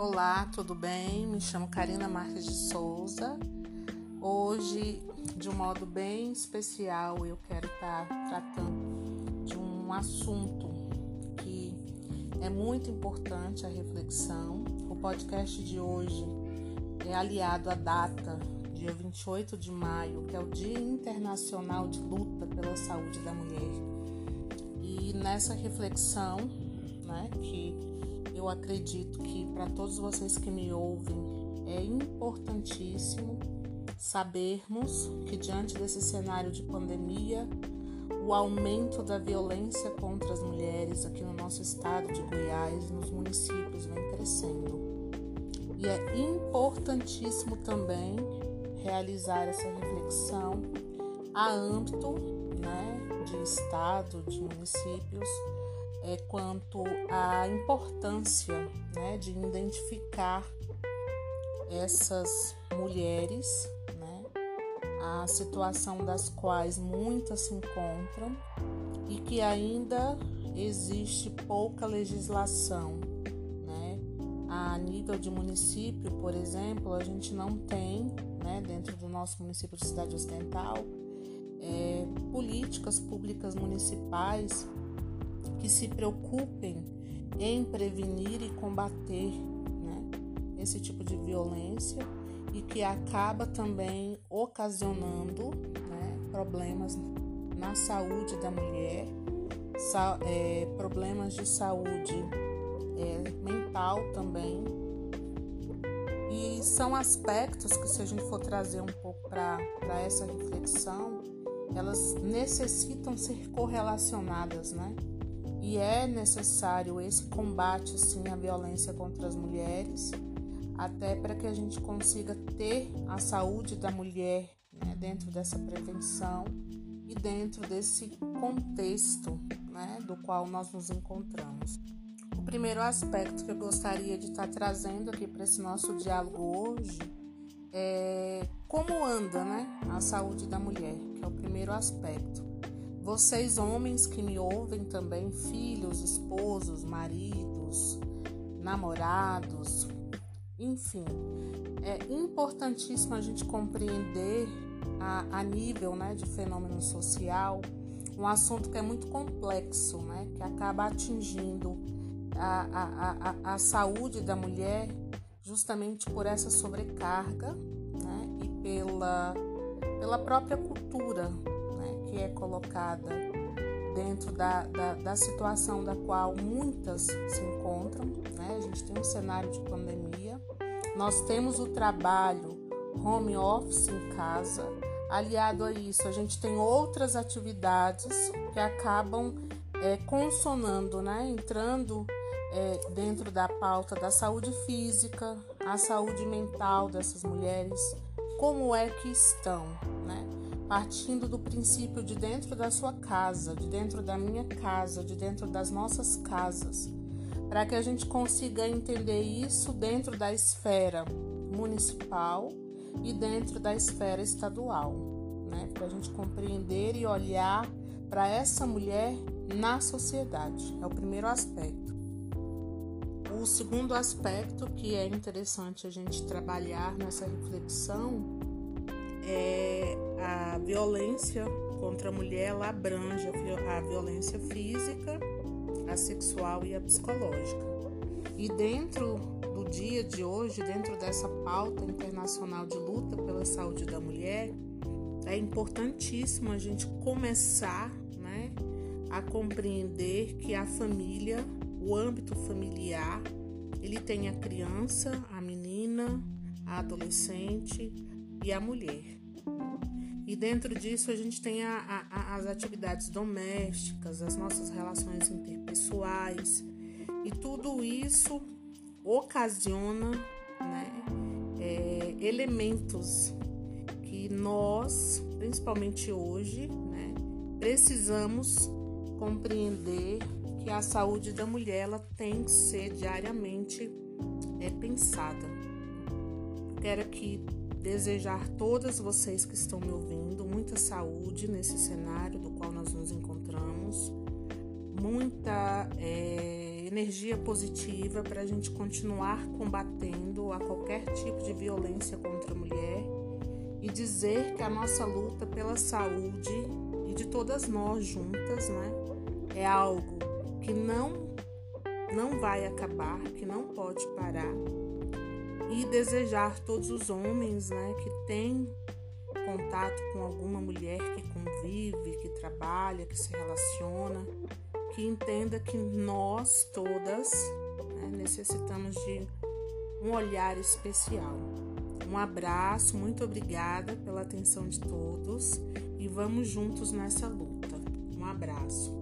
Olá, tudo bem? Me chamo Karina Marques de Souza. Hoje, de um modo bem especial, eu quero estar tratando de um assunto que é muito importante a reflexão. O podcast de hoje é aliado à data, dia 28 de maio, que é o Dia Internacional de Luta pela Saúde da Mulher. E nessa reflexão, né, que eu acredito que para todos vocês que me ouvem é importantíssimo sabermos que diante desse cenário de pandemia, o aumento da violência contra as mulheres aqui no nosso estado de Goiás, nos municípios, vem crescendo. E é importantíssimo também realizar essa reflexão a âmbito né, de estado, de municípios, é, quanto à importância né, de identificar essas mulheres, né, a situação das quais muitas se encontram e que ainda existe pouca legislação. Né? A nível de município, por exemplo, a gente não tem, né, dentro do nosso município de Cidade Ocidental, é, políticas públicas municipais que se preocupem em prevenir e combater né, esse tipo de violência e que acaba também ocasionando né, problemas na saúde da mulher, sa é, problemas de saúde é, mental também. E são aspectos que, se a gente for trazer um pouco para essa reflexão, elas necessitam ser correlacionadas, né? E é necessário esse combate sim à violência contra as mulheres, até para que a gente consiga ter a saúde da mulher né, dentro dessa prevenção e dentro desse contexto né, do qual nós nos encontramos. O primeiro aspecto que eu gostaria de estar trazendo aqui para esse nosso diálogo hoje é como anda né, a saúde da mulher, que é o primeiro aspecto. Vocês, homens que me ouvem também, filhos, esposos, maridos, namorados, enfim, é importantíssimo a gente compreender a, a nível né, de fenômeno social um assunto que é muito complexo, né, que acaba atingindo a, a, a, a saúde da mulher justamente por essa sobrecarga né, e pela, pela própria cultura que é colocada dentro da, da, da, situação da qual muitas se encontram. Né? A gente tem um cenário de pandemia, nós temos o trabalho home office em casa. Aliado a isso, a gente tem outras atividades que acabam é, consonando, né? entrando é, dentro da pauta da saúde física, a saúde mental dessas mulheres, como é que estão? Partindo do princípio de dentro da sua casa, de dentro da minha casa, de dentro das nossas casas, para que a gente consiga entender isso dentro da esfera municipal e dentro da esfera estadual, né? Para a gente compreender e olhar para essa mulher na sociedade. É o primeiro aspecto. O segundo aspecto que é interessante a gente trabalhar nessa reflexão é, a violência contra a mulher ela abrange a violência física, a sexual e a psicológica. E dentro do dia de hoje, dentro dessa pauta internacional de luta pela saúde da mulher, é importantíssimo a gente começar né, a compreender que a família, o âmbito familiar, ele tem a criança, a menina, a adolescente e a mulher. E dentro disso a gente tem a, a, as atividades domésticas, as nossas relações interpessoais. E tudo isso ocasiona né, é, elementos que nós, principalmente hoje, né, precisamos compreender que a saúde da mulher ela tem que ser diariamente é, pensada. Quero aqui desejar todas vocês que estão me ouvindo muita saúde nesse cenário do qual nós nos encontramos, muita é, energia positiva para a gente continuar combatendo a qualquer tipo de violência contra a mulher e dizer que a nossa luta pela saúde e de todas nós juntas, né, é algo que não não vai acabar, que não pode parar. E desejar todos os homens, né, que têm contato com alguma mulher que convive, que trabalha, que se relaciona, que entenda que nós todas né, necessitamos de um olhar especial. Um abraço, muito obrigada pela atenção de todos e vamos juntos nessa luta. Um abraço.